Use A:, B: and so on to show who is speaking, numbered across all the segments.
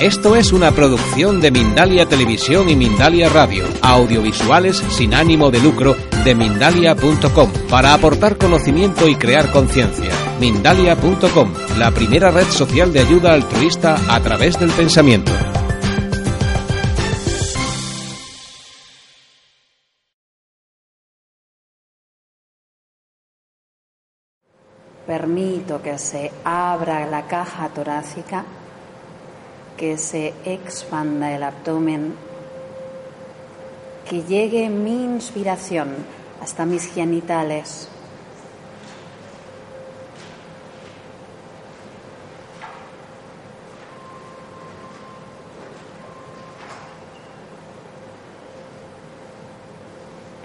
A: Esto es una producción de Mindalia Televisión y Mindalia Radio, audiovisuales sin ánimo de lucro de mindalia.com, para aportar conocimiento y crear conciencia. Mindalia.com, la primera red social de ayuda altruista a través del pensamiento.
B: Permito que se abra la caja torácica, que se expanda el abdomen, que llegue mi inspiración hasta mis genitales.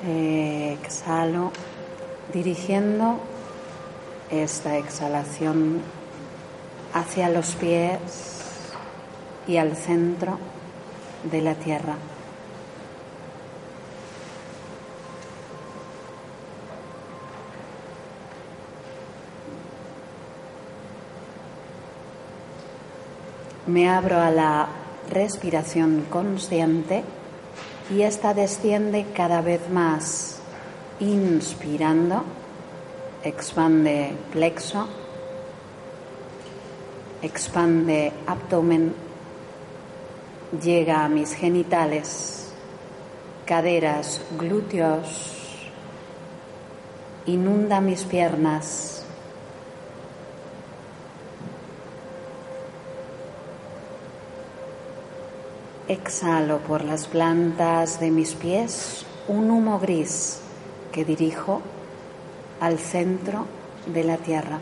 B: Exhalo dirigiendo esta exhalación hacia los pies y al centro de la tierra. Me abro a la respiración consciente y esta desciende cada vez más, inspirando, expande plexo, expande abdomen, llega a mis genitales, caderas, glúteos, inunda mis piernas. Exhalo por las plantas de mis pies un humo gris que dirijo al centro de la tierra.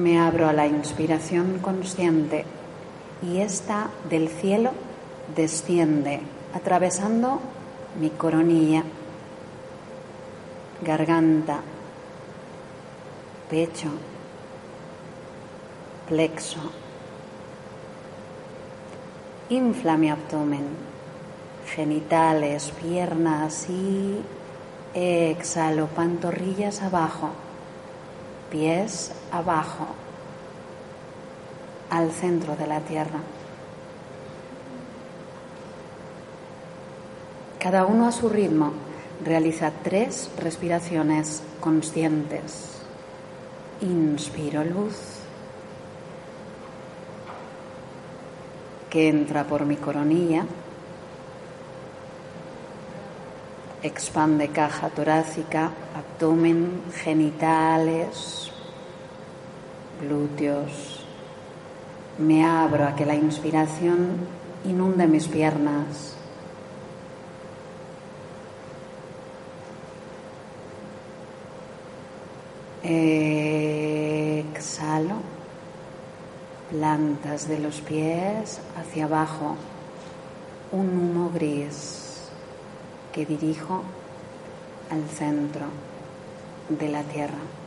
B: Me abro a la inspiración consciente y esta del cielo desciende atravesando mi coronilla, garganta, pecho, plexo. Infla mi abdomen, genitales, piernas y exhalo pantorrillas abajo, pies abajo, al centro de la tierra. Cada uno a su ritmo realiza tres respiraciones conscientes. Inspiro luz que entra por mi coronilla, expande caja torácica, abdomen, genitales, glúteos. Me abro a que la inspiración inunde mis piernas. Exhalo, plantas de los pies hacia abajo, un humo gris que dirijo al centro de la tierra.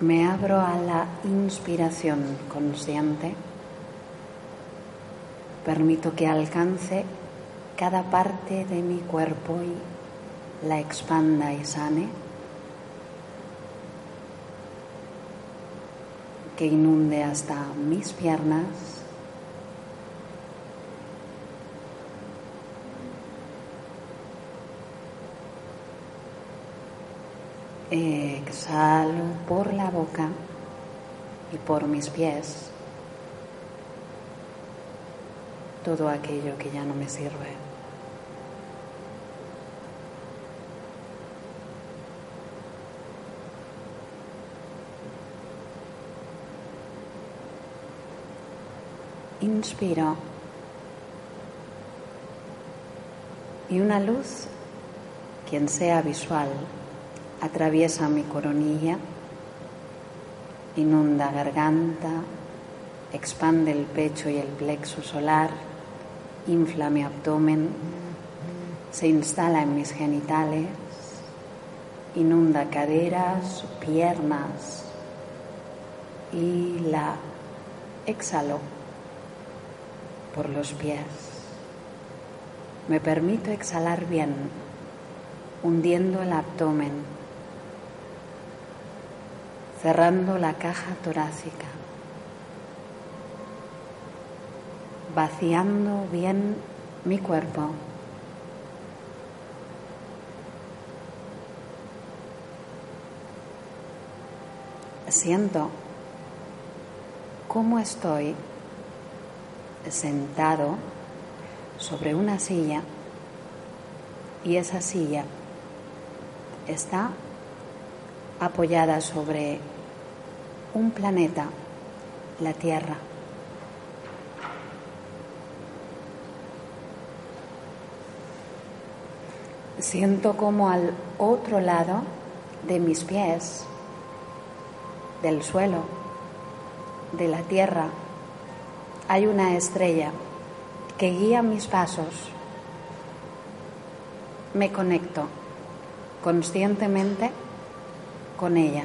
B: Me abro a la inspiración consciente Permito que alcance cada parte de mi cuerpo y la expanda y sane. Que inunde hasta mis piernas. Eh, exhalo por la boca y por mis pies todo aquello que ya no me sirve. Inspiro y una luz, quien sea visual, atraviesa mi coronilla, inunda garganta, expande el pecho y el plexo solar, infla mi abdomen, se instala en mis genitales, inunda caderas, piernas y la exhalo por los pies. Me permito exhalar bien, hundiendo el abdomen, cerrando la caja torácica, vaciando bien mi cuerpo. Siento cómo estoy sentado sobre una silla y esa silla está apoyada sobre un planeta, la Tierra. Siento como al otro lado de mis pies, del suelo, de la tierra, hay una estrella que guía mis pasos. Me conecto conscientemente con ella.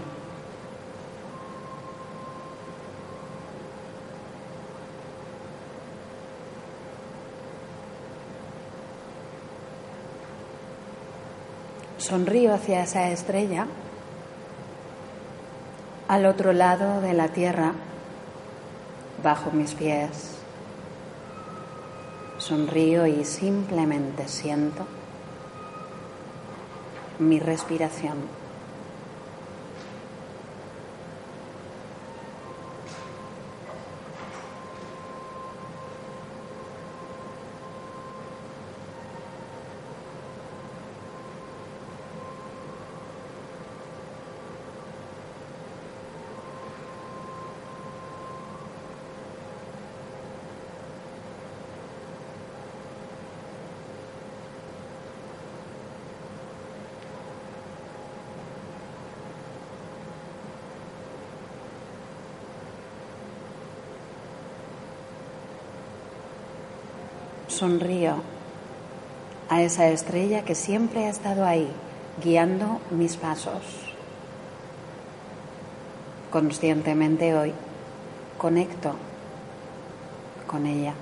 B: Sonrío hacia esa estrella al otro lado de la tierra, bajo mis pies. Sonrío y simplemente siento mi respiración. Sonrío a esa estrella que siempre ha estado ahí, guiando mis pasos. Conscientemente hoy conecto con ella.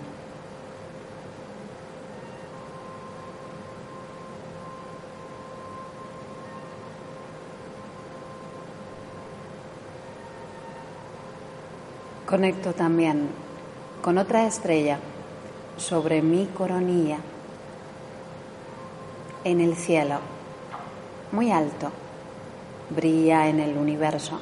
B: Conecto también con otra estrella sobre mi coronilla en el cielo, muy alto, brilla en el universo.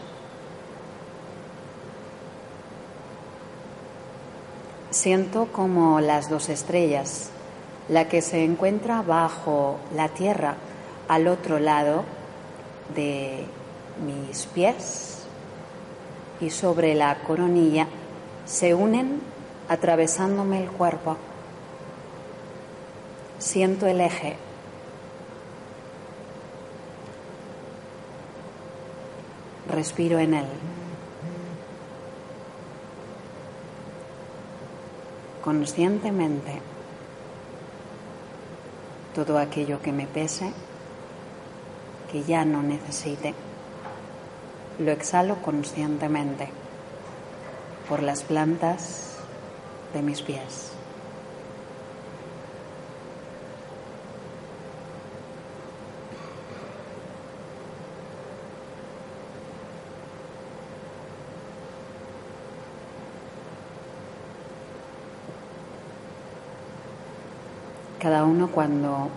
B: Siento como las dos estrellas, la que se encuentra bajo la tierra al otro lado de mis pies y sobre la coronilla, se unen atravesándome el cuerpo. Siento el eje. Respiro en él. Conscientemente, todo aquello que me pese, que ya no necesite, lo exhalo conscientemente por las plantas mis pies. Cada uno cuando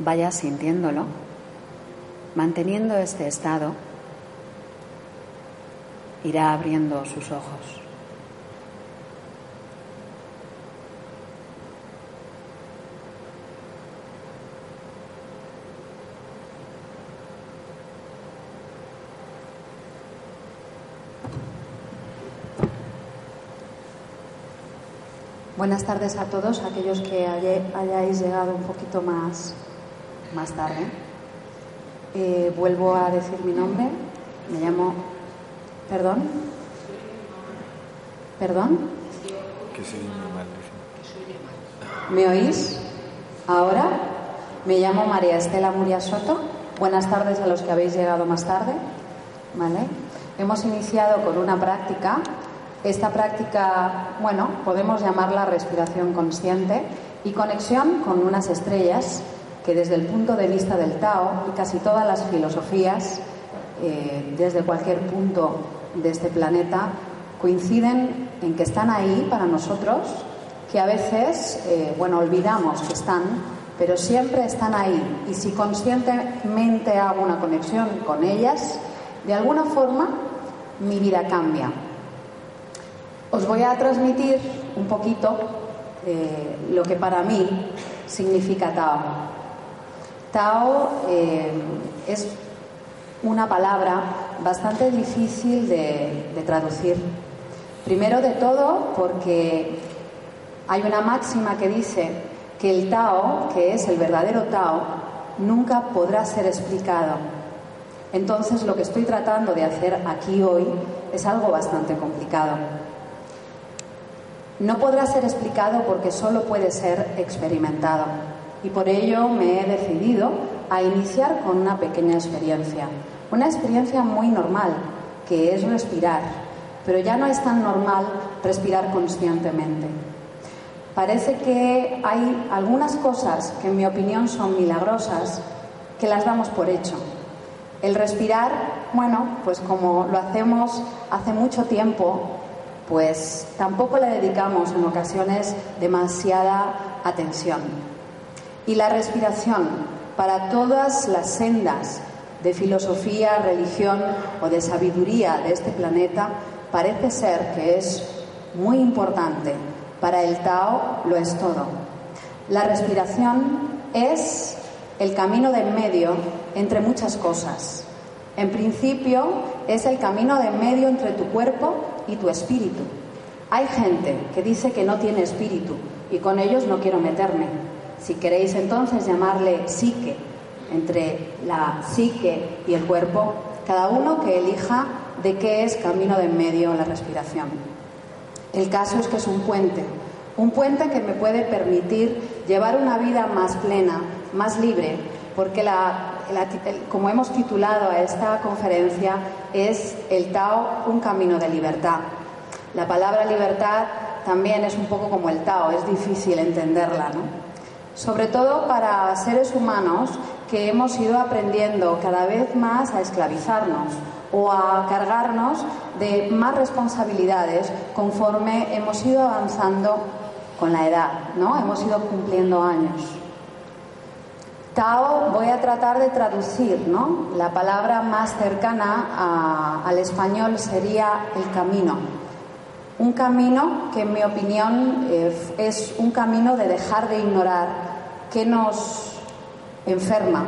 B: vaya sintiéndolo, manteniendo este estado, irá abriendo sus ojos. Buenas tardes a todos, aquellos que hayáis llegado un poquito más, más tarde. Eh, vuelvo a decir mi nombre. Me llamo. ¿Perdón? ¿Perdón? ¿Me oís? ¿Ahora? Me llamo María Estela Muria Soto. Buenas tardes a los que habéis llegado más tarde. ¿Vale? Hemos iniciado con una práctica. Esta práctica, bueno, podemos llamarla respiración consciente y conexión con unas estrellas que desde el punto de vista del Tao y casi todas las filosofías, eh, desde cualquier punto de este planeta, coinciden en que están ahí para nosotros, que a veces, eh, bueno, olvidamos que están, pero siempre están ahí. Y si conscientemente hago una conexión con ellas, de alguna forma mi vida cambia. Os voy a transmitir un poquito eh, lo que para mí significa Tao. Tao eh, es una palabra bastante difícil de traducir. Primero de todo porque hay una máxima que dice que el Tao, que es el verdadero Tao, nunca podrá ser explicado. Entonces lo que estoy tratando de hacer aquí hoy es algo bastante complicado. No podrá ser explicado porque solo puede ser experimentado. Y por ello me he decidido a iniciar con una pequeña experiencia. Una experiencia muy normal, que es respirar. Pero ya no es tan normal respirar conscientemente. Parece que hay algunas cosas que en mi opinión son milagrosas que las damos por hecho. El respirar, bueno, pues como lo hacemos hace mucho tiempo, pues tampoco le dedicamos en ocasiones demasiada atención. Y la respiración, para todas las sendas de filosofía, religión o de sabiduría de este planeta, parece ser que es muy importante para el Tao lo es todo. La respiración es el camino de medio entre muchas cosas. En principio es el camino de medio entre tu cuerpo y tu espíritu. Hay gente que dice que no tiene espíritu y con ellos no quiero meterme. Si queréis entonces llamarle psique, entre la psique y el cuerpo, cada uno que elija de qué es camino de medio la respiración. El caso es que es un puente, un puente que me puede permitir llevar una vida más plena, más libre, porque como hemos titulado a esta conferencia, es el Tao un camino de libertad. La palabra libertad también es un poco como el Tao, es difícil entenderla, ¿no? Sobre todo para seres humanos que hemos ido aprendiendo cada vez más a esclavizarnos o a cargarnos de más responsabilidades conforme hemos ido avanzando con la edad, ¿no? Hemos ido cumpliendo años. Tao voy a tratar de traducir, ¿no? La palabra más cercana al español sería el camino. Un camino que en mi opinión eh, es un camino de dejar de ignorar que nos enferma,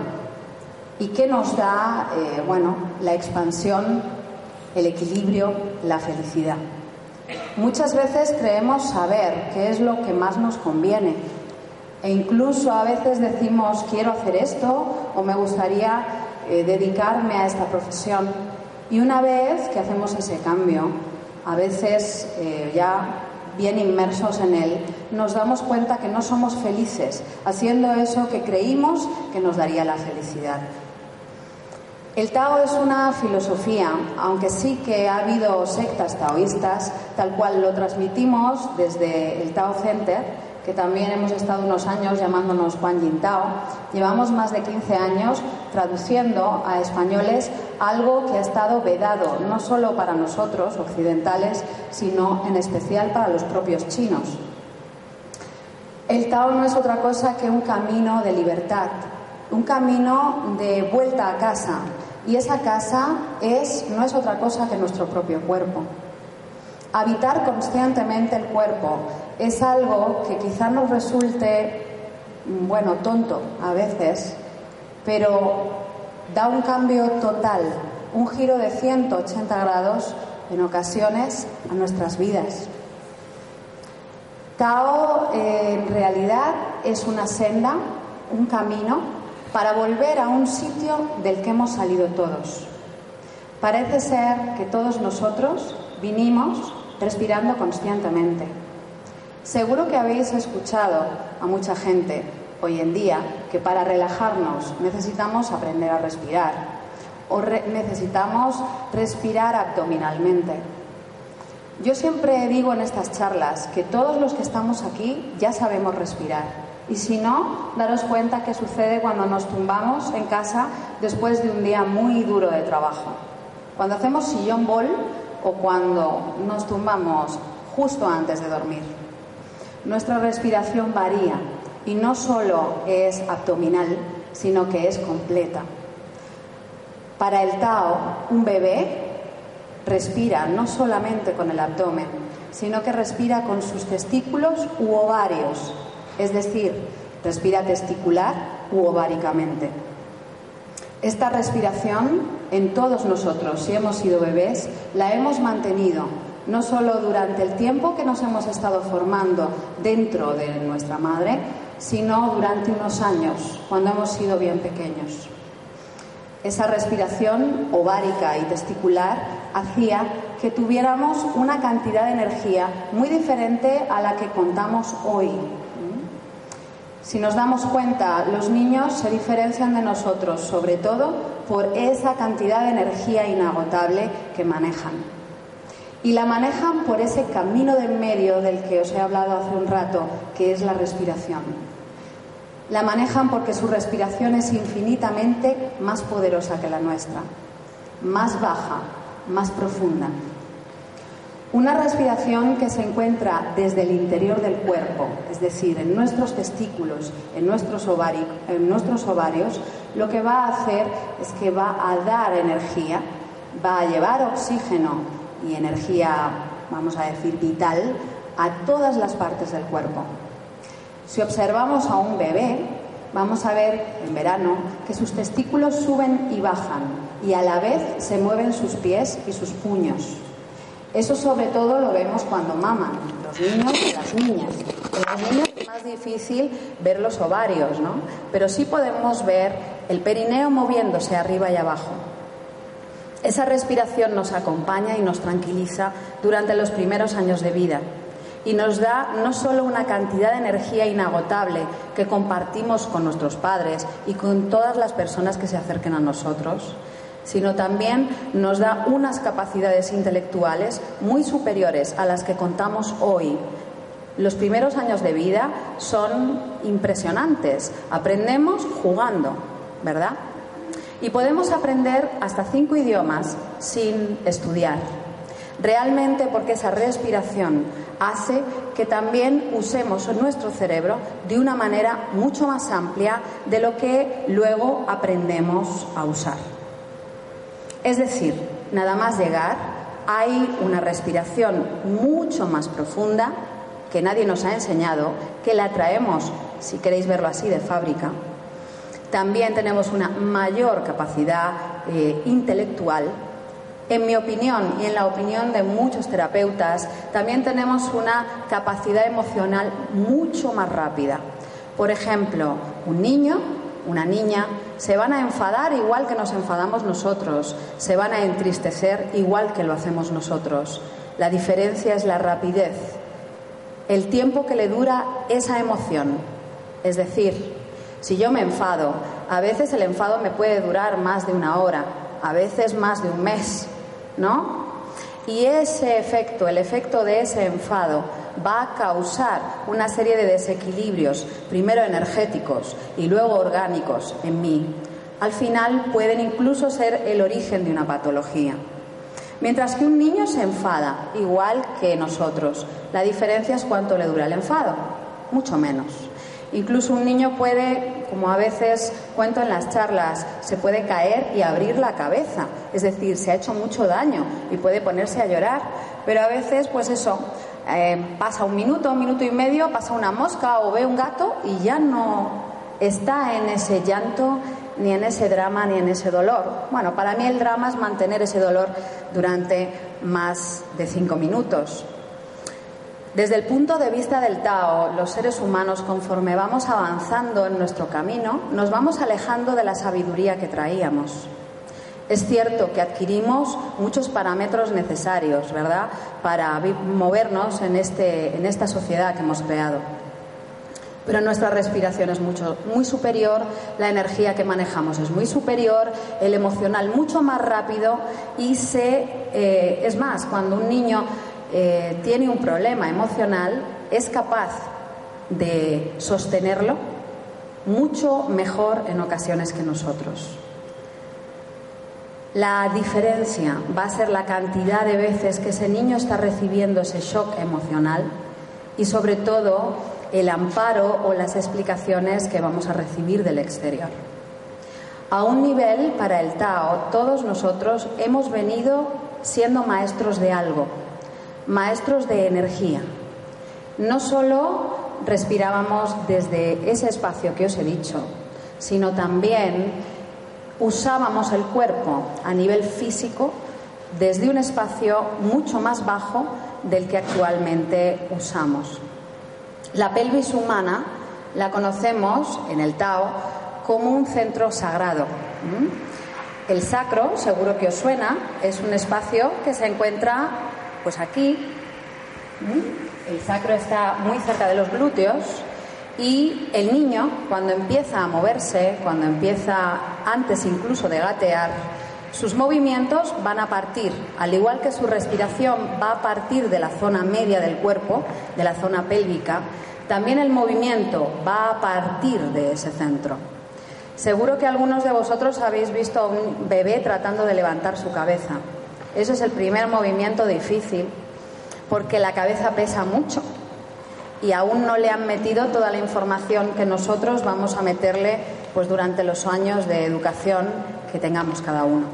B: y que nos da, eh, bueno, la expansión, el equilibrio, la felicidad. Muchas veces creemos saber qué es lo que más nos conviene e incluso a veces decimos quiero hacer esto o me gustaría eh, dedicarme a esta profesión y una vez que hacemos ese cambio, a veces eh, ya bien inmersos en él, nos damos cuenta que no somos felices haciendo eso que creímos que nos daría la felicidad. El Tao es una filosofía, aunque sí que ha habido sectas taoístas, tal cual lo transmitimos desde el Tao Center, que también hemos estado unos años llamándonos Juan Yin Tao. Llevamos más de 15 años traduciendo a españoles algo que ha estado vedado, no solo para nosotros occidentales, sino en especial para los propios chinos. El Tao no es otra cosa que un camino de libertad, un camino de vuelta a casa, y esa casa es, no es otra cosa que nuestro propio cuerpo. Habitar conscientemente el cuerpo es algo que quizá nos resulte, bueno, tonto a veces, pero da un cambio total, un giro de 180 grados en ocasiones a nuestras vidas. Tao eh, en realidad es una senda, un camino para volver a un sitio del que hemos salido todos. Parece ser que todos nosotros vinimos respirando conscientemente. Seguro que habéis escuchado a mucha gente hoy en día que para relajarnos necesitamos aprender a respirar o necesitamos respirar abdominalmente. Yo siempre digo en estas charlas que todos los que estamos aquí ya sabemos respirar. Y si no, daros cuenta que sucede cuando nos tumbamos en casa después de un día muy duro de trabajo. Cuando hacemos sillón bol o cuando nos tumbamos justo antes de dormir. Nuestra respiración varía y no solo es abdominal, sino que es completa. Para el Tao, un bebé respira no solamente con el abdomen, sino que respira con sus testículos u ovarios, es decir, respira testicular u ováricamente. Esta respiración en todos nosotros, si hemos sido bebés, la hemos mantenido no solo durante el tiempo que nos hemos estado formando dentro de nuestra madre, sino durante unos años, cuando hemos sido bien pequeños. Esa respiración ovárica y testicular hacía que tuviéramos una cantidad de energía muy diferente a la que contamos hoy. Si nos damos cuenta, los niños se diferencian de nosotros, sobre todo por esa cantidad de energía inagotable que manejan. Y la manejan por ese camino de medio del que os he hablado hace un rato, que es la respiración. La manejan porque su respiración es infinitamente más poderosa que la nuestra, más baja, más profunda. Una respiración que se encuentra desde el interior del cuerpo, es decir, en nuestros testículos, en nuestros, en nuestros ovarios, lo que va a hacer es que va a dar energía, va a llevar oxígeno y energía, vamos a decir, vital a todas las partes del cuerpo. Si observamos a un bebé, vamos a ver en verano que sus testículos suben y bajan y a la vez se mueven sus pies y sus puños. Eso sobre todo lo vemos cuando maman, los niños y las niñas. En los niños es más difícil ver los ovarios, ¿no? Pero sí podemos ver el perineo moviéndose arriba y abajo. Esa respiración nos acompaña y nos tranquiliza durante los primeros años de vida y nos da no solo una cantidad de energía inagotable que compartimos con nuestros padres y con todas las personas que se acerquen a nosotros, sino también nos da unas capacidades intelectuales muy superiores a las que contamos hoy. Los primeros años de vida son impresionantes. Aprendemos jugando, ¿verdad? Y podemos aprender hasta cinco idiomas sin estudiar. Realmente porque esa respiración hace que también usemos nuestro cerebro de una manera mucho más amplia de lo que luego aprendemos a usar. Es decir, nada más llegar, hay una respiración mucho más profunda que nadie nos ha enseñado, que la traemos, si queréis verlo así, de fábrica. También tenemos una mayor capacidad eh, intelectual. En mi opinión y en la opinión de muchos terapeutas, también tenemos una capacidad emocional mucho más rápida. Por ejemplo, un niño una niña, se van a enfadar igual que nos enfadamos nosotros, se van a entristecer igual que lo hacemos nosotros. La diferencia es la rapidez, el tiempo que le dura esa emoción. Es decir, si yo me enfado, a veces el enfado me puede durar más de una hora, a veces más de un mes, ¿no? Y ese efecto, el efecto de ese enfado, va a causar una serie de desequilibrios, primero energéticos y luego orgánicos en mí. Al final pueden incluso ser el origen de una patología. Mientras que un niño se enfada, igual que nosotros, la diferencia es cuánto le dura el enfado, mucho menos. Incluso un niño puede, como a veces cuento en las charlas, se puede caer y abrir la cabeza, es decir, se ha hecho mucho daño y puede ponerse a llorar, pero a veces, pues eso, eh, pasa un minuto, un minuto y medio, pasa una mosca o ve un gato y ya no está en ese llanto, ni en ese drama, ni en ese dolor. Bueno, para mí el drama es mantener ese dolor durante más de cinco minutos. Desde el punto de vista del Tao, los seres humanos, conforme vamos avanzando en nuestro camino, nos vamos alejando de la sabiduría que traíamos. Es cierto que adquirimos muchos parámetros necesarios, ¿verdad?, para movernos en, este, en esta sociedad que hemos creado. Pero nuestra respiración es mucho, muy superior, la energía que manejamos es muy superior, el emocional mucho más rápido y se, eh, es más, cuando un niño eh, tiene un problema emocional, es capaz de sostenerlo mucho mejor en ocasiones que nosotros. La diferencia va a ser la cantidad de veces que ese niño está recibiendo ese shock emocional y sobre todo el amparo o las explicaciones que vamos a recibir del exterior. A un nivel, para el Tao, todos nosotros hemos venido siendo maestros de algo, maestros de energía. No solo respirábamos desde ese espacio que os he dicho, sino también usábamos el cuerpo a nivel físico desde un espacio mucho más bajo del que actualmente usamos. La pelvis humana la conocemos en el Tao como un centro sagrado. El sacro, seguro que os suena, es un espacio que se encuentra pues aquí. El sacro está muy cerca de los glúteos y el niño, cuando empieza a moverse, cuando empieza antes incluso de gatear, sus movimientos van a partir, al igual que su respiración va a partir de la zona media del cuerpo, de la zona pélvica, también el movimiento va a partir de ese centro. Seguro que algunos de vosotros habéis visto a un bebé tratando de levantar su cabeza. Ese es el primer movimiento difícil porque la cabeza pesa mucho y aún no le han metido toda la información que nosotros vamos a meterle pues durante los años de educación que tengamos cada uno.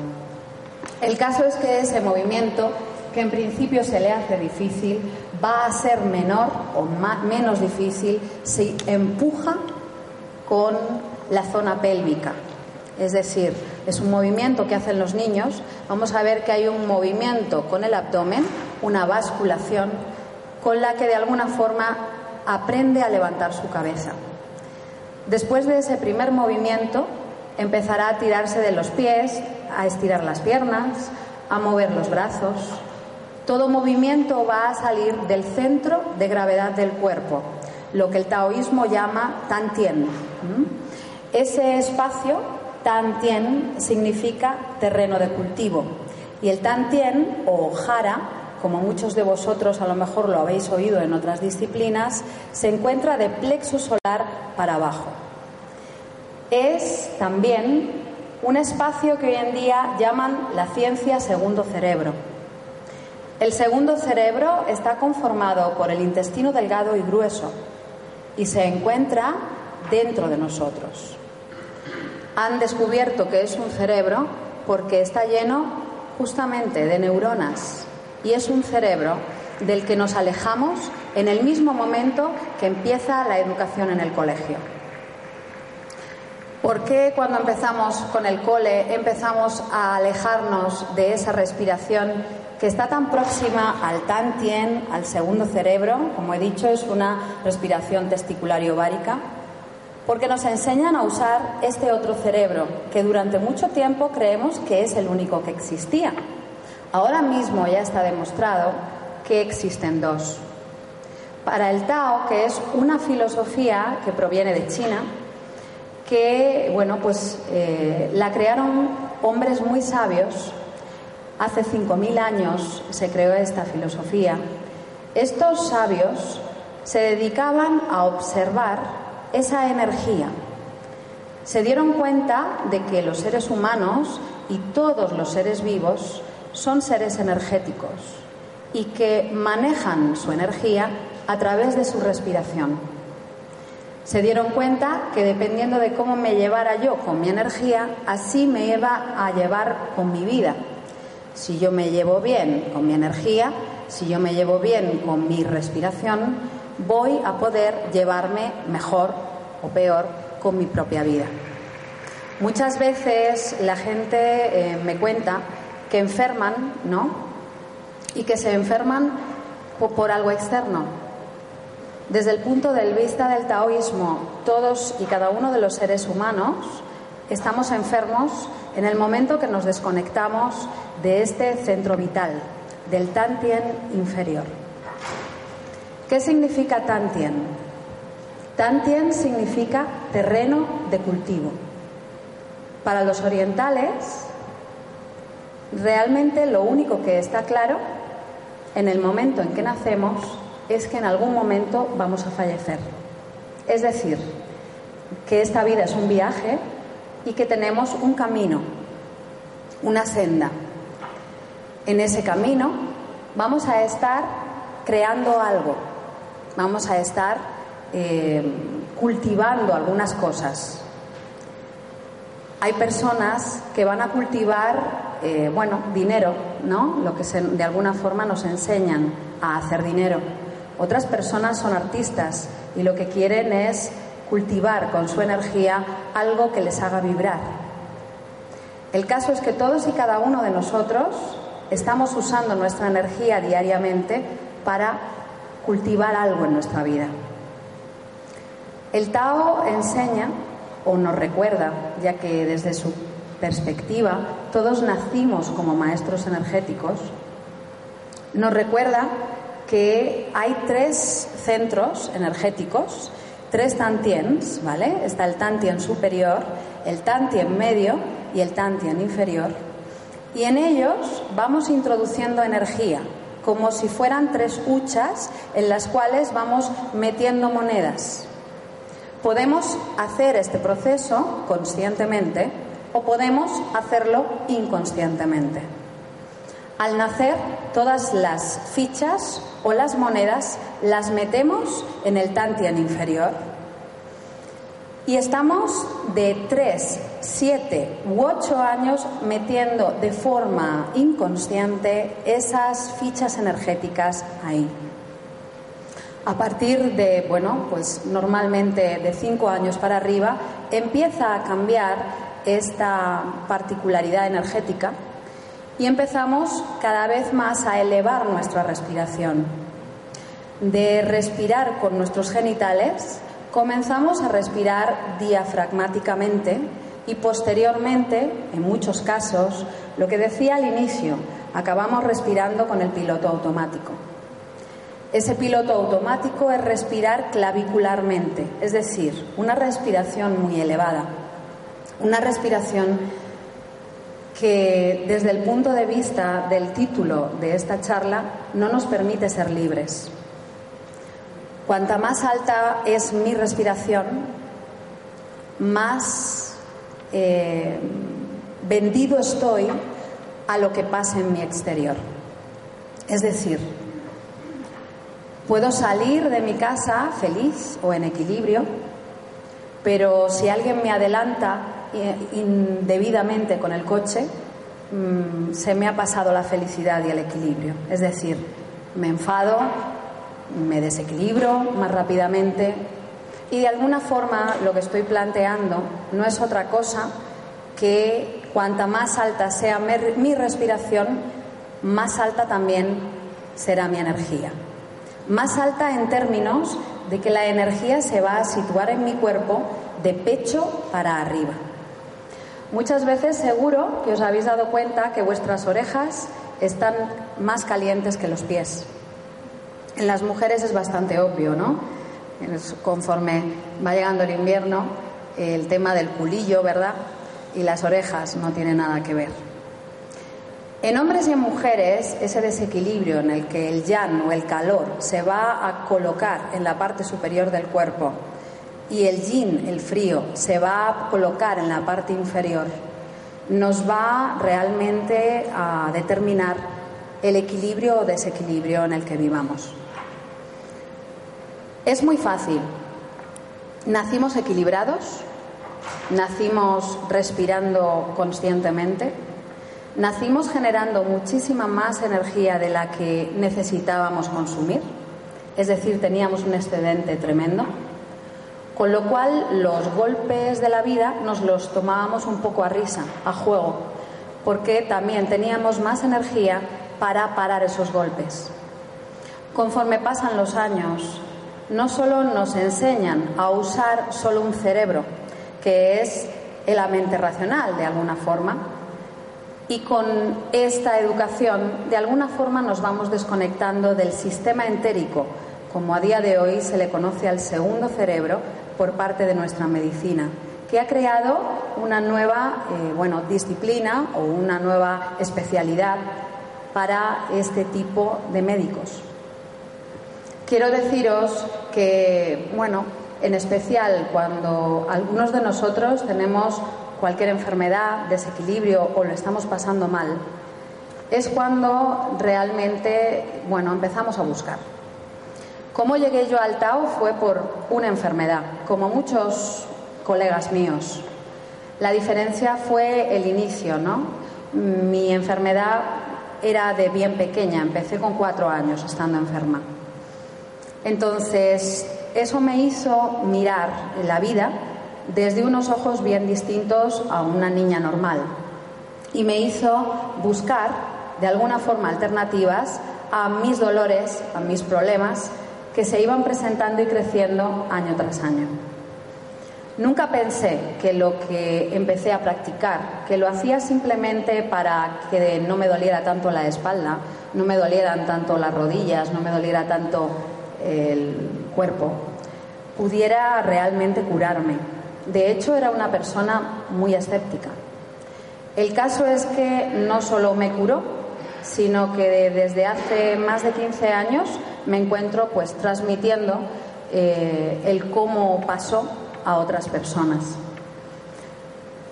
B: El caso es que ese movimiento, que en principio se le hace difícil, va a ser menor o menos difícil si empuja con la zona pélvica. Es decir, es un movimiento que hacen los niños. Vamos a ver que hay un movimiento con el abdomen, una basculación con la que de alguna forma aprende a levantar su cabeza. Después de ese primer movimiento, empezará a tirarse de los pies, a estirar las piernas, a mover los brazos. Todo movimiento va a salir del centro de gravedad del cuerpo, lo que el taoísmo llama tantien. Ese espacio, tantien, significa terreno de cultivo. Y el tantien o jara como muchos de vosotros a lo mejor lo habéis oído en otras disciplinas, se encuentra de plexo solar para abajo. Es también un espacio que hoy en día llaman la ciencia segundo cerebro. El segundo cerebro está conformado por el intestino delgado y grueso y se encuentra dentro de nosotros. Han descubierto que es un cerebro porque está lleno justamente de neuronas y es un cerebro del que nos alejamos en el mismo momento que empieza la educación en el colegio. ¿Por qué cuando empezamos con el cole empezamos a alejarnos de esa respiración que está tan próxima al tantien, al segundo cerebro? Como he dicho, es una respiración testicular y ovárica. Porque nos enseñan a usar este otro cerebro que durante mucho tiempo creemos que es el único que existía. Ahora mismo ya está demostrado que existen dos. Para el Tao, que es una filosofía que proviene de China, que bueno, pues eh, la crearon hombres muy sabios. Hace 5.000 años se creó esta filosofía. Estos sabios se dedicaban a observar esa energía. Se dieron cuenta de que los seres humanos y todos los seres vivos son seres energéticos y que manejan su energía a través de su respiración. Se dieron cuenta que dependiendo de cómo me llevara yo con mi energía, así me iba a llevar con mi vida. Si yo me llevo bien con mi energía, si yo me llevo bien con mi respiración, voy a poder llevarme mejor o peor con mi propia vida. Muchas veces la gente eh, me cuenta que enferman, ¿no? Y que se enferman por algo externo. Desde el punto de vista del taoísmo, todos y cada uno de los seres humanos estamos enfermos en el momento que nos desconectamos de este centro vital, del Tantien inferior. ¿Qué significa Tantien? Tantien significa terreno de cultivo. Para los orientales, realmente lo único que está claro en el momento en que nacemos es que en algún momento vamos a fallecer. Es decir, que esta vida es un viaje y que tenemos un camino, una senda. En ese camino vamos a estar creando algo, vamos a estar eh, cultivando algunas cosas. Hay personas que van a cultivar, eh, bueno, dinero, ¿no? Lo que de alguna forma nos enseñan a hacer dinero. Otras personas son artistas y lo que quieren es cultivar con su energía algo que les haga vibrar. El caso es que todos y cada uno de nosotros estamos usando nuestra energía diariamente para cultivar algo en nuestra vida. El Tao enseña o nos recuerda, ya que desde su perspectiva todos nacimos como maestros energéticos, nos recuerda que hay tres centros energéticos, tres tantiens, ¿vale? Está el tantien superior, el tantien medio y el tantien inferior. Y en ellos vamos introduciendo energía, como si fueran tres huchas en las cuales vamos metiendo monedas. Podemos hacer este proceso conscientemente o podemos hacerlo inconscientemente. Al nacer, todas las fichas o las monedas las metemos en el Tantian inferior y estamos de 3, 7 u 8 años metiendo de forma inconsciente esas fichas energéticas ahí. A partir de, bueno, pues normalmente de 5 años para arriba, empieza a cambiar esta particularidad energética y empezamos cada vez más a elevar nuestra respiración. De respirar con nuestros genitales, comenzamos a respirar diafragmáticamente y posteriormente, en muchos casos, lo que decía al inicio, acabamos respirando con el piloto automático. Ese piloto automático es respirar clavicularmente, es decir, una respiración muy elevada, una respiración que desde el punto de vista del título de esta charla no nos permite ser libres. Cuanta más alta es mi respiración, más eh, vendido estoy a lo que pasa en mi exterior. Es decir, puedo salir de mi casa feliz o en equilibrio, pero si alguien me adelanta indebidamente con el coche, mm, se me ha pasado la felicidad y el equilibrio. Es decir, me enfado, me desequilibro más rápidamente y de alguna forma lo que estoy planteando no es otra cosa que cuanta más alta sea mi respiración, más alta también será mi energía. Más alta en términos de que la energía se va a situar en mi cuerpo de pecho para arriba. Muchas veces seguro que os habéis dado cuenta que vuestras orejas están más calientes que los pies. En las mujeres es bastante obvio, ¿no? Conforme va llegando el invierno, el tema del culillo, ¿verdad? Y las orejas no tiene nada que ver. En hombres y en mujeres, ese desequilibrio en el que el yan o el calor se va a colocar en la parte superior del cuerpo y el yin, el frío, se va a colocar en la parte inferior, nos va realmente a determinar el equilibrio o desequilibrio en el que vivamos. Es muy fácil. Nacimos equilibrados, nacimos respirando conscientemente, nacimos generando muchísima más energía de la que necesitábamos consumir, es decir, teníamos un excedente tremendo con lo cual los golpes de la vida nos los tomábamos un poco a risa, a juego, porque también teníamos más energía para parar esos golpes. Conforme pasan los años, no solo nos enseñan a usar solo un cerebro, que es la mente racional de alguna forma, y con esta educación de alguna forma nos vamos desconectando del sistema entérico, como a día de hoy se le conoce al segundo cerebro por parte de nuestra medicina, que ha creado una nueva eh, bueno, disciplina o una nueva especialidad para este tipo de médicos. Quiero deciros que, bueno, en especial cuando algunos de nosotros tenemos cualquier enfermedad, desequilibrio o lo estamos pasando mal, es cuando realmente, bueno, empezamos a buscar. Cómo llegué yo al Tao fue por una enfermedad, como muchos colegas míos. La diferencia fue el inicio, ¿no? Mi enfermedad era de bien pequeña, empecé con cuatro años estando enferma. Entonces, eso me hizo mirar la vida desde unos ojos bien distintos a una niña normal y me hizo buscar de alguna forma alternativas a mis dolores, a mis problemas que se iban presentando y creciendo año tras año. Nunca pensé que lo que empecé a practicar, que lo hacía simplemente para que no me doliera tanto la espalda, no me dolieran tanto las rodillas, no me doliera tanto el cuerpo, pudiera realmente curarme. De hecho, era una persona muy escéptica. El caso es que no solo me curó, sino que desde hace más de 15 años me encuentro pues transmitiendo eh, el cómo pasó a otras personas.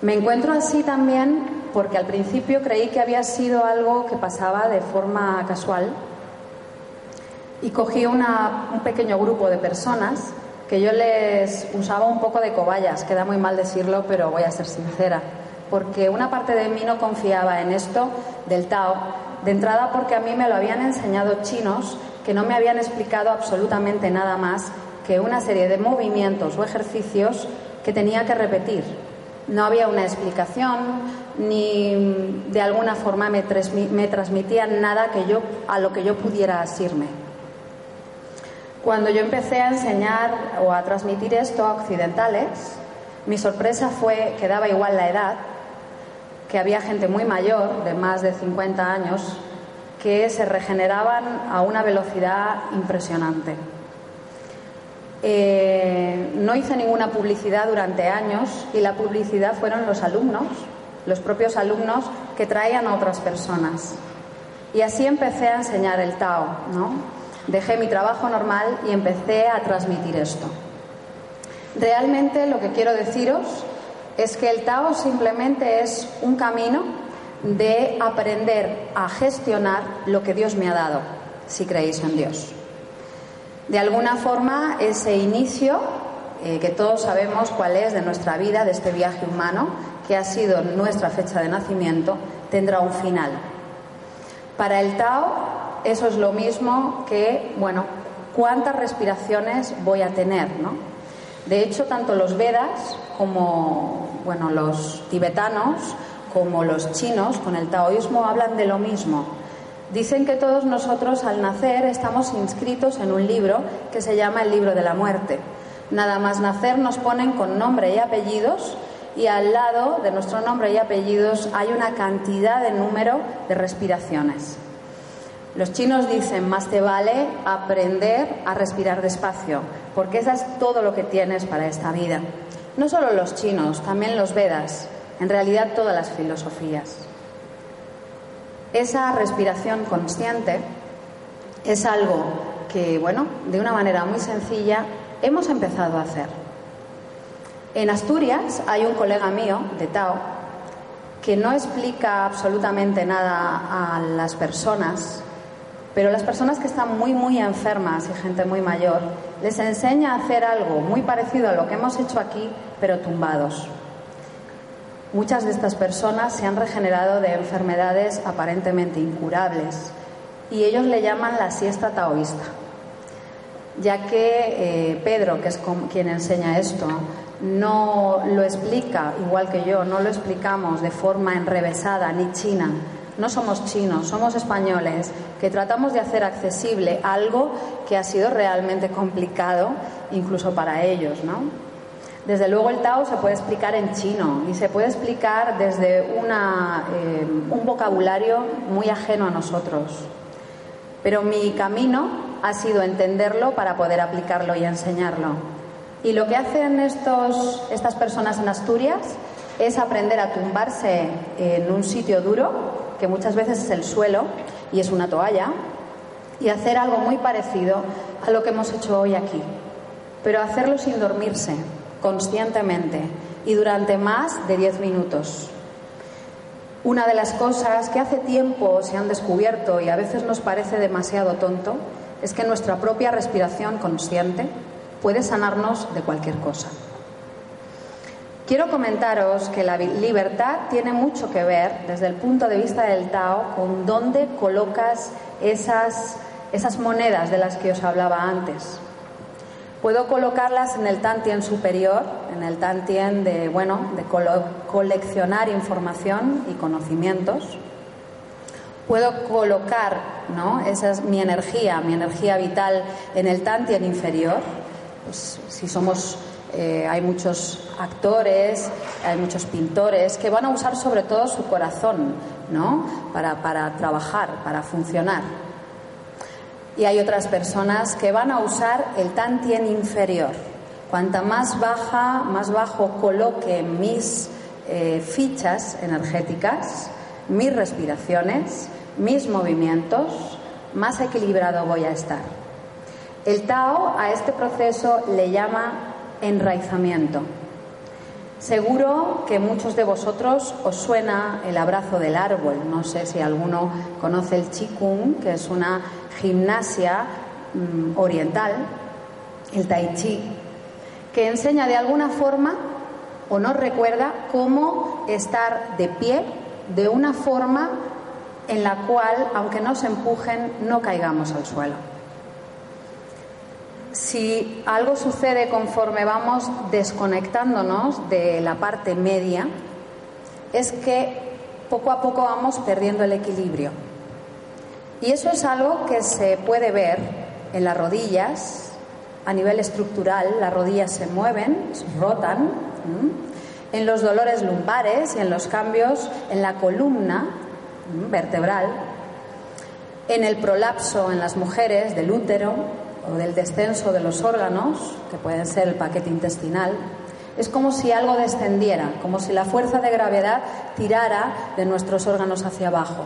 B: Me encuentro así también porque al principio creí que había sido algo que pasaba de forma casual y cogí un pequeño grupo de personas que yo les usaba un poco de cobayas, queda muy mal decirlo, pero voy a ser sincera, porque una parte de mí no confiaba en esto del Tao, de entrada porque a mí me lo habían enseñado chinos que no me habían explicado absolutamente nada más que una serie de movimientos o ejercicios que tenía que repetir. No había una explicación ni de alguna forma me, transmitían nada que yo, a lo que yo pudiera asirme. Cuando yo empecé a enseñar o a transmitir esto a occidentales, mi sorpresa fue que daba igual la edad, que había gente muy mayor, de más de 50 años, que se regeneraban a una velocidad impresionante. Eh, no hice ninguna publicidad durante años y la publicidad fueron los alumnos, los propios alumnos que traían a otras personas. Y así empecé a enseñar el Tao, ¿no? Dejé mi trabajo normal y empecé a transmitir esto. Realmente lo que quiero deciros es que el Tao simplemente es un camino de aprender a gestionar lo que Dios me ha dado, si creéis en Dios. De alguna forma, ese inicio, eh, que todos sabemos cuál es de nuestra vida, de este viaje humano, que ha sido nuestra fecha de nacimiento, tendrá un final. Para el Tao, eso es lo mismo que, bueno, cuántas respiraciones voy a tener, ¿no? De hecho, tanto los Vedas como, bueno, los tibetanos, como los chinos, con el taoísmo, hablan de lo mismo Dicen que todos nosotros al nacer estamos inscritos en un libro que se llama el libro de la muerte. Nada más nacer nos ponen con nombre y apellidos y al lado de nuestro nombre y apellidos hay una cantidad de número de respiraciones. Los chinos dicen, más te vale aprender a respirar despacio, porque eso es todo lo que tienes para esta vida. No solo los chinos, también los Vedas, en realidad todas las filosofías. Esa respiración consciente es algo que, bueno, de una manera muy sencilla hemos empezado a hacer. En Asturias hay un colega mío de Tao que no explica absolutamente nada a las personas, pero las personas que están muy, muy enfermas y gente muy mayor, les enseña a hacer algo muy parecido a lo que hemos hecho aquí, pero tumbados. Muchas de estas personas se han regenerado de enfermedades aparentemente incurables y ellos le llaman la siesta taoísta, ya que eh, Pedro, que es quien enseña esto, no lo explica igual que yo, no lo explicamos de forma enrevesada ni china No somos chinos, somos españoles, que tratamos de hacer accesible algo que ha sido realmente complicado, incluso para ellos, ¿no? Desde luego el Tao se puede explicar en chino y se puede explicar desde eh, un vocabulario muy ajeno a nosotros. Pero mi camino ha sido entenderlo para poder aplicarlo y enseñarlo. Y lo que hacen estos, estas personas en Asturias es aprender a tumbarse en un sitio duro, que muchas veces es el suelo y es una toalla, y hacer algo muy parecido a lo que hemos hecho hoy aquí. Pero hacerlo sin dormirse, conscientemente y durante más de 10 minutos. Una de las cosas que hace tiempo se han descubierto y a veces nos parece demasiado tonto es que nuestra propia respiración consciente puede sanarnos de cualquier cosa. Quiero comentaros que la libertad tiene mucho que ver, desde el punto de vista del Tao, con dónde colocas esas, esas monedas de las que os hablaba antes. Puedo colocarlas en el Tantien superior, en el Tantien de, bueno, de coleccionar información y conocimientos. Puedo colocar ¿no? Esa es mi energía, mi energía vital en el Tantien inferior. Pues, si somos, eh, hay muchos actores, hay muchos pintores que van a usar sobre todo su corazón ¿no? para, trabajar, para funcionar y hay otras personas que van a usar el tantien inferior. Cuanta más baja, más bajo coloque mis eh, fichas energéticas, mis respiraciones, mis movimientos, más equilibrado voy a estar. El Tao a este proceso le llama enraizamiento. Seguro que muchos de vosotros os suena el abrazo del árbol. No sé si alguno conoce el Qigong, que es una gimnasia mm, oriental, el Tai Chi, que enseña de alguna forma o nos recuerda cómo estar de pie de una forma en la cual, aunque nos empujen, no caigamos al suelo si algo sucede conforme vamos desconectándonos de la parte media, es que poco a poco vamos perdiendo el equilibrio. Y eso es algo que se puede ver en las rodillas, a nivel estructural, las rodillas se mueven, rotan, en los dolores lumbares y en los cambios en la columna vertebral, en el prolapso en las mujeres del útero, o del descenso de los órganos, que pueden ser el paquete intestinal, es como si algo descendiera, como si la fuerza de gravedad tirara de nuestros órganos hacia abajo.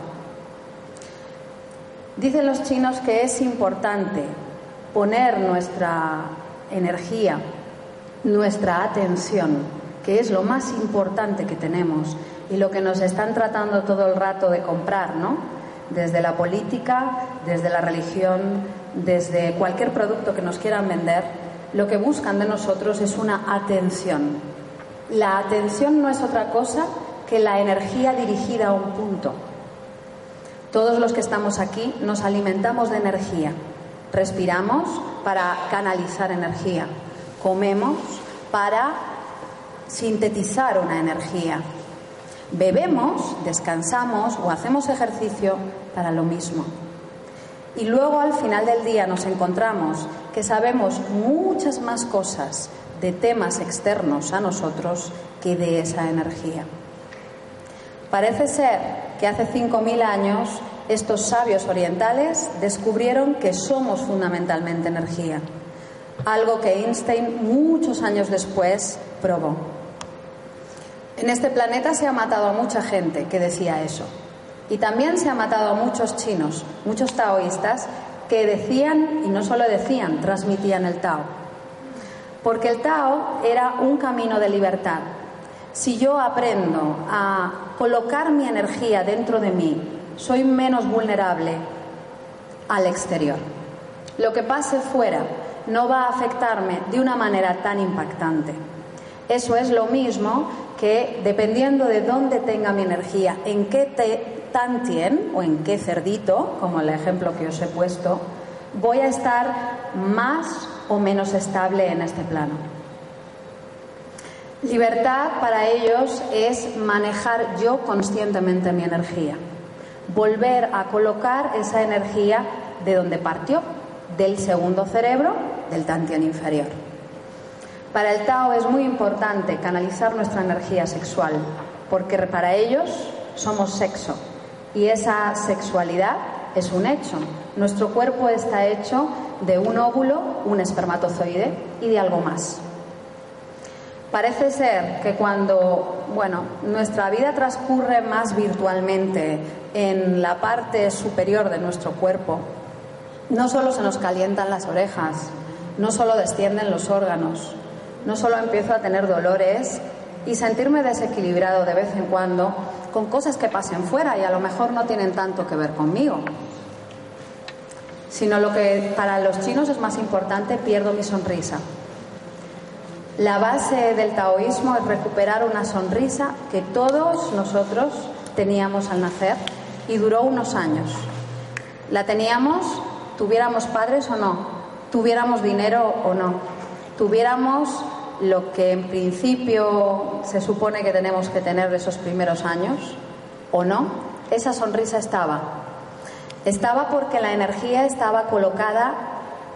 B: Dicen los chinos que es importante poner nuestra energía, nuestra atención, que es lo más importante que tenemos y lo que nos están tratando todo el rato de comprar, ¿no? Desde la política, desde la religión, desde cualquier producto que nos quieran vender, lo que buscan de nosotros es una atención. La atención no es otra cosa que la energía dirigida a un punto. Todos los que estamos aquí nos alimentamos de energía. Respiramos para canalizar energía. Comemos para sintetizar una energía. Bebemos, descansamos o hacemos ejercicio para lo mismo. Y luego al final del día nos encontramos que sabemos muchas más cosas de temas externos a nosotros que de esa energía. Parece ser que hace 5.000 años estos sabios orientales descubrieron que somos fundamentalmente energía, algo que Einstein muchos años después probó. En este planeta se ha matado a mucha gente que decía eso. Y también se ha matado a muchos chinos, muchos taoístas, que decían, y no solo decían, transmitían el Tao. Porque el Tao era un camino de libertad. Si yo aprendo a colocar mi energía dentro de mí, soy menos vulnerable al exterior. Lo que pase fuera no va a afectarme de una manera tan impactante. Eso es lo mismo que dependiendo de dónde tenga mi energía, en qué te tantien o en qué cerdito, como el ejemplo que os he puesto, voy a estar más o menos estable en este plano. Libertad para ellos es manejar yo conscientemente mi energía. volver a colocar esa energía de donde partió, del segundo cerebro, del Tantian inferior. Para el Tao es muy importante canalizar nuestra energía sexual, porque para ellos somos sexo y esa sexualidad es un hecho. Nuestro cuerpo está hecho de un óvulo, un espermatozoide y de algo más. Parece ser que cuando, bueno, nuestra vida transcurre más virtualmente en la parte superior de nuestro cuerpo, no solo se nos calientan las orejas, no solo descienden los órganos, no solo empiezo a tener dolores y sentirme desequilibrado de vez en cuando con cosas que pasen fuera y a lo mejor no tienen tanto que ver conmigo, sino lo que para los chinos es más importante, pierdo mi sonrisa. La base del taoísmo es recuperar una sonrisa que todos nosotros teníamos al nacer y duró unos años. La teníamos, tuviéramos padres o no, tuviéramos dinero o no, tuviéramos lo que en principio se supone que tenemos que tener de esos primeros años o no, esa sonrisa estaba. Estaba porque la energía estaba colocada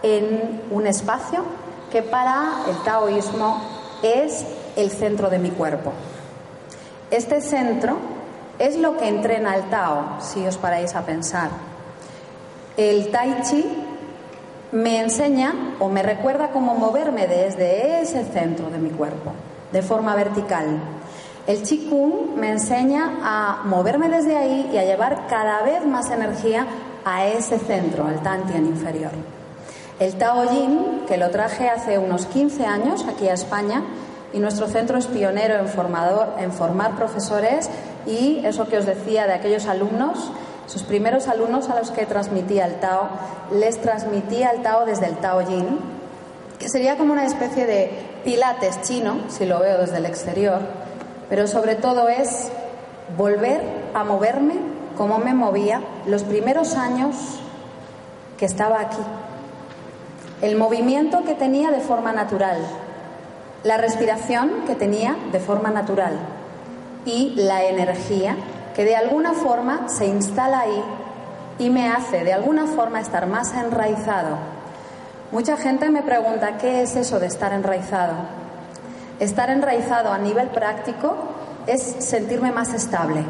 B: en un espacio que para el taoísmo es el centro de mi cuerpo. Este centro es lo que entrena el Tao, si os paráis a pensar. El Tai Chi me enseña o me recuerda cómo moverme desde ese centro de mi cuerpo, de forma vertical. El Qigong me enseña a moverme desde ahí y a llevar cada vez más energía a ese centro, al Tantian inferior. El Tao Yin, que lo traje hace unos 15 años aquí a España, y nuestro centro es pionero en, formador, en formar profesores y eso que os decía de aquellos alumnos, sus primeros alumnos a los que transmitía el Tao, les transmitía el Tao desde el Tao Yin, que sería como una especie de pilates chino, si lo veo desde el exterior, pero sobre todo es volver a moverme como me movía los primeros años que estaba aquí. El movimiento que tenía de forma natural, la respiración que tenía de forma natural y la energía que de alguna forma se instala ahí y me hace de alguna forma estar más enraizado. Mucha gente me pregunta qué es eso de estar enraizado. Estar enraizado a nivel práctico es sentirme más estable,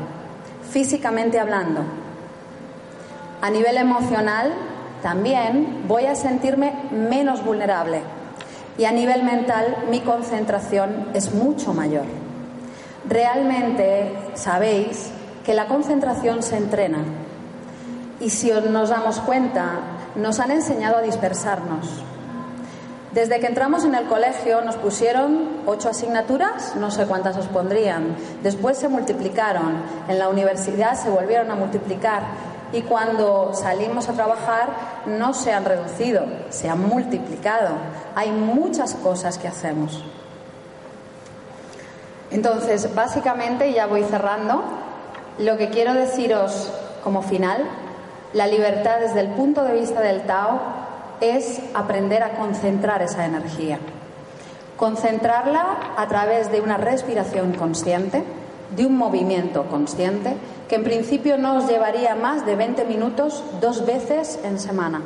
B: físicamente hablando. A nivel emocional también voy a sentirme menos vulnerable y a nivel mental mi concentración es mucho mayor. Realmente sabéis que la concentración se entrena y si nos damos cuenta nos han enseñado a dispersarnos. Desde que entramos en el colegio nos pusieron ocho asignaturas, no sé cuántas os pondrían. Después se multiplicaron, en la universidad se volvieron a multiplicar y cuando salimos a trabajar no se han reducido, se han multiplicado. Hay muchas cosas que hacemos. Entonces, básicamente, ya voy cerrando, lo que quiero deciros como final, la libertad desde el punto de vista del Tao es aprender a concentrar esa energía. Concentrarla a través de una respiración consciente, de un movimiento consciente, que en principio no os llevaría más de 20 minutos dos veces en semana.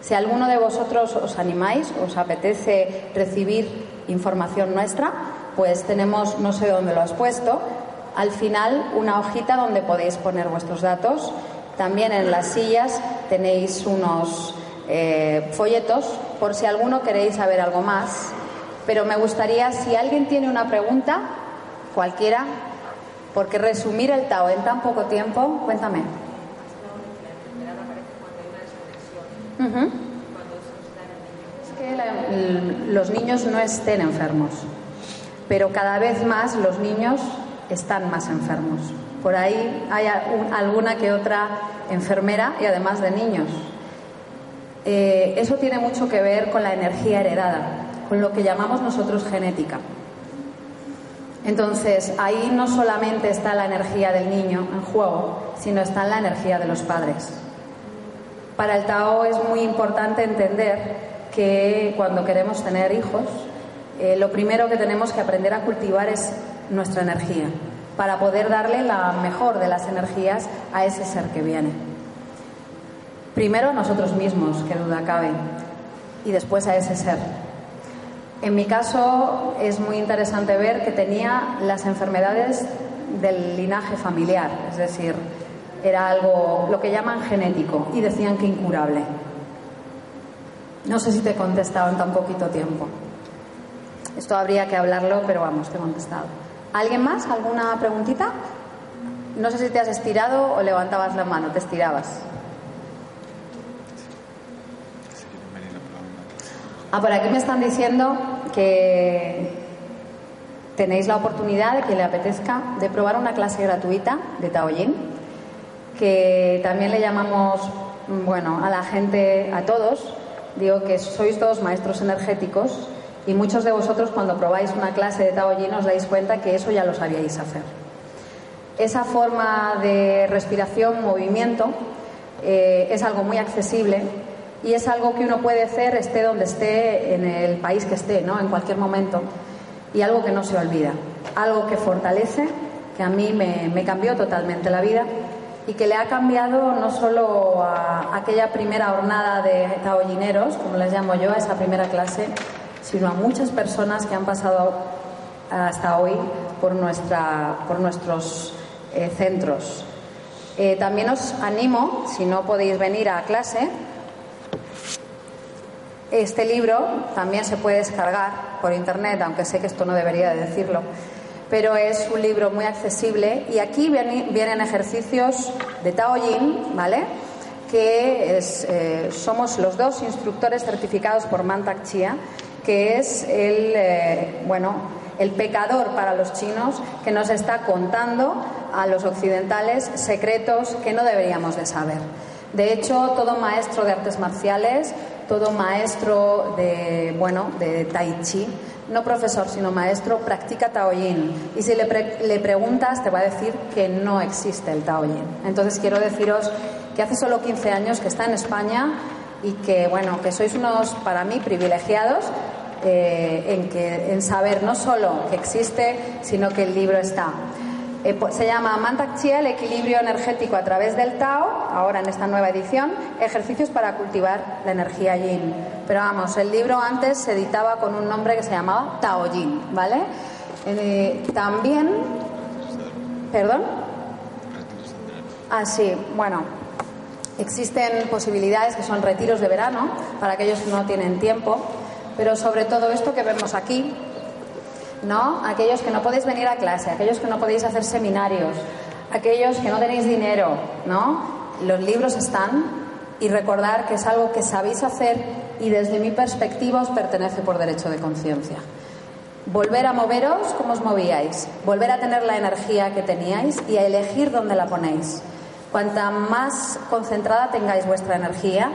B: Si alguno de vosotros os animáis, os apetece recibir información nuestra, pues tenemos, no sé dónde lo has puesto, al final una hojita donde podéis poner vuestros datos. También en las sillas tenéis unos eh, folletos por si alguno queréis saber algo más. Pero me gustaría, si alguien tiene una pregunta, cualquiera, porque resumir el Tao en tan poco tiempo, cuéntame. Es que los niños no estén enfermos, pero cada vez más los niños están más enfermos. Por ahí hay alguna que otra enfermera y además de niños. Eh, eso tiene mucho que ver con la energía heredada, con lo que llamamos nosotros genética. Entonces, ahí no solamente está la energía del niño en juego, sino está la energía de los padres. Para el Tao es muy importante entender que cuando queremos tener hijos, eh, lo primero que tenemos que aprender a cultivar es nuestra energía. para poder darle la mejor de las energías a ese ser que viene. Primero a nosotros mismos, que duda cabe, y después a ese ser. En mi caso es muy interesante ver que tenía las enfermedades del linaje familiar, es decir, era algo, lo que llaman genético, y decían que incurable. No sé si te he contestado en tan poquito tiempo. Esto habría que hablarlo, pero vamos, te he contestado. ¿Alguien más? ¿Alguna preguntita? No sé si te has estirado o levantabas la mano, te estirabas. Ah, por aquí me están diciendo que tenéis la oportunidad de que le apetezca de probar una clase gratuita de Taoyin, que también le llamamos, bueno, a la gente, a todos, digo que sois todos maestros energéticos y muchos de vosotros cuando probáis una clase de Taoyin os dais cuenta que eso ya lo sabíais hacer. Esa forma de respiración, movimiento, eh, es algo muy accesible y es algo que uno puede hacer esté donde esté, en el país que esté, ¿no? en cualquier momento, y algo que no se olvida, algo que fortalece, que a mí me, cambió totalmente la vida y que le ha cambiado no solo a aquella primera jornada de taollineros, como les llamo yo, a esa primera clase, sino a muchas personas que han pasado hasta hoy por, nuestra, por nuestros eh, centros. Eh, también os animo, si no podéis venir a clase, este libro también se puede descargar por internet, aunque sé que esto no debería de decirlo, pero es un libro muy accesible y aquí vienen ejercicios de Taoyin, ¿vale? Que eh, somos los dos instructores certificados por Mantak Chia, que es el, eh, bueno, el pecador para los chinos que nos está contando a los occidentales secretos que no deberíamos de saber. De hecho, todo maestro de artes marciales todo maestro de, bueno, de Tai Chi, no profesor, sino maestro, practica Taoyin. Y si le, le preguntas, te va a decir que no existe el Taoyin. Entonces quiero deciros que hace solo 15 años que está en España y que, bueno, que sois unos, para mí, privilegiados eh, en, que, en saber no solo que existe, sino que el libro está. Eh, pues, se llama Mantak Chia, el equilibrio energético a través del Tao, ahora en esta nueva edición, ejercicios para cultivar la energía Yin. Pero vamos, el libro antes se editaba con un nombre que se llamaba Tao Yin, ¿vale? Eh, también, perdón. Ah, sí, bueno, existen posibilidades que son retiros de verano para aquellos que no tienen tiempo, pero sobre todo esto que vemos aquí, ¿no? Aquellos que no podéis venir a clase, aquellos que no podéis hacer seminarios, aquellos que no tenéis dinero, ¿no? Los libros están y recordar que es algo que sabéis hacer y desde mi perspectiva os pertenece por derecho de conciencia. Volver a moveros como os movíais, volver a tener la energía que teníais y a elegir dónde la ponéis. Cuanta más concentrada tengáis vuestra energía,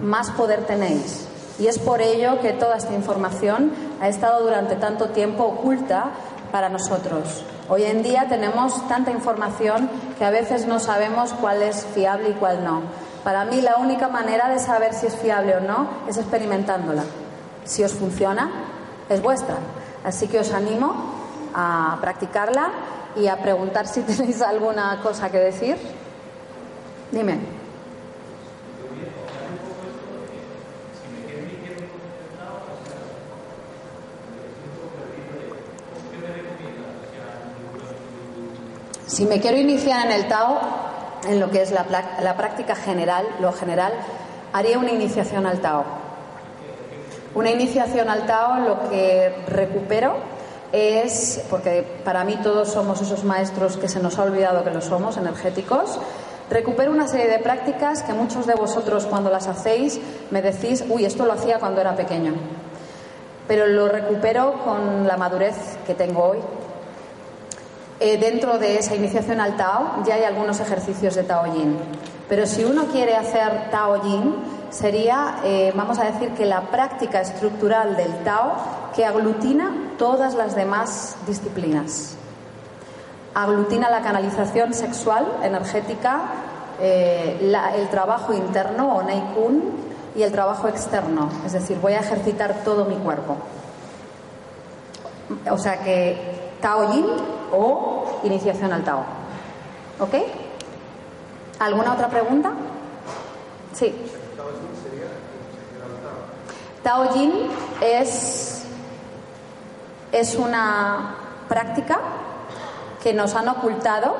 B: más poder tenéis. Y es por ello que toda esta información ha estado durante tanto tiempo oculta para nosotros. Hoy en día tenemos tanta información que a veces no sabemos cuál es fiable y cuál no. Para mí la única manera de saber si es fiable o no es experimentándola. Si os funciona, es vuestra. Así que os animo a practicarla y a preguntar si tenéis alguna cosa que decir. Dime. Si me quiero iniciar en el Tao, en lo que es la, práctica general, lo general, haría una iniciación al Tao. Una iniciación al Tao lo que recupero es, porque para mí todos somos esos maestros que se nos ha olvidado que lo somos, energéticos, recupero una serie de prácticas que muchos de vosotros cuando las hacéis me decís, uy, esto lo hacía cuando era pequeño. Pero lo recupero con la madurez que tengo hoy, eh, dentro de esa iniciación al Tao ya hay algunos ejercicios de Tao Yin. Pero si uno quiere hacer Tao Yin, sería, eh, vamos a decir, que la práctica estructural del Tao que aglutina todas las demás disciplinas. Aglutina la canalización sexual, energética, eh, el trabajo interno o Neikun y el trabajo externo. Es decir, voy a ejercitar todo mi cuerpo. O sea que Tao Yin o iniciación al Tao. ¿Ok? ¿Alguna otra pregunta? Sí. Tao Yin es, es una práctica que nos han ocultado,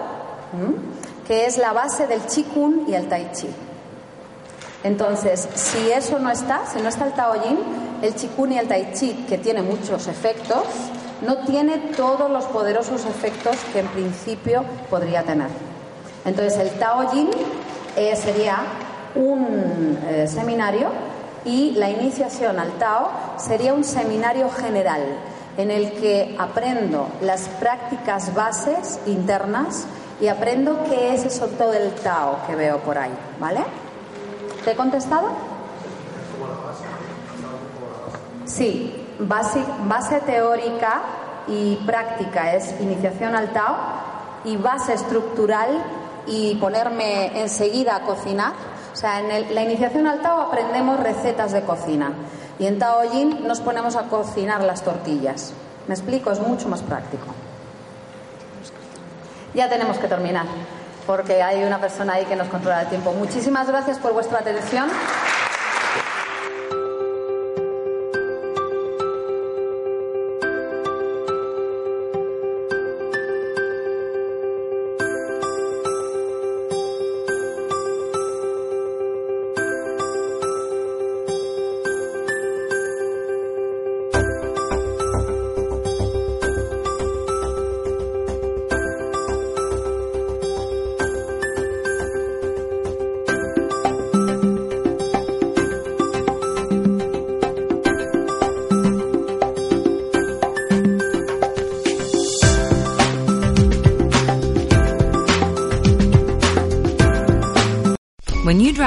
B: que es la base del Qigong y el Tai Chi. Entonces, si eso no está, si no está el Tao Yin, el Qigong y el Tai Chi, que tiene muchos efectos, no tiene todos los poderosos efectos que en principio podría tener. Entonces, el Tao Yin eh, sería un eh, seminario y la iniciación al Tao sería un seminario general en el que aprendo las prácticas bases internas y aprendo qué es eso todo el Tao que veo por ahí, ¿vale? ¿Te he contestado? Sí, base, base teórica y práctica es iniciación al Tao y base estructural y ponerme enseguida a cocinar. O sea, en la iniciación al Tao aprendemos recetas de cocina y en Tao Yin nos ponemos a cocinar las tortillas. ¿Me explico? Es mucho más práctico. Ya tenemos que terminar porque hay una persona ahí que nos controla el tiempo. Muchísimas gracias por vuestra atención.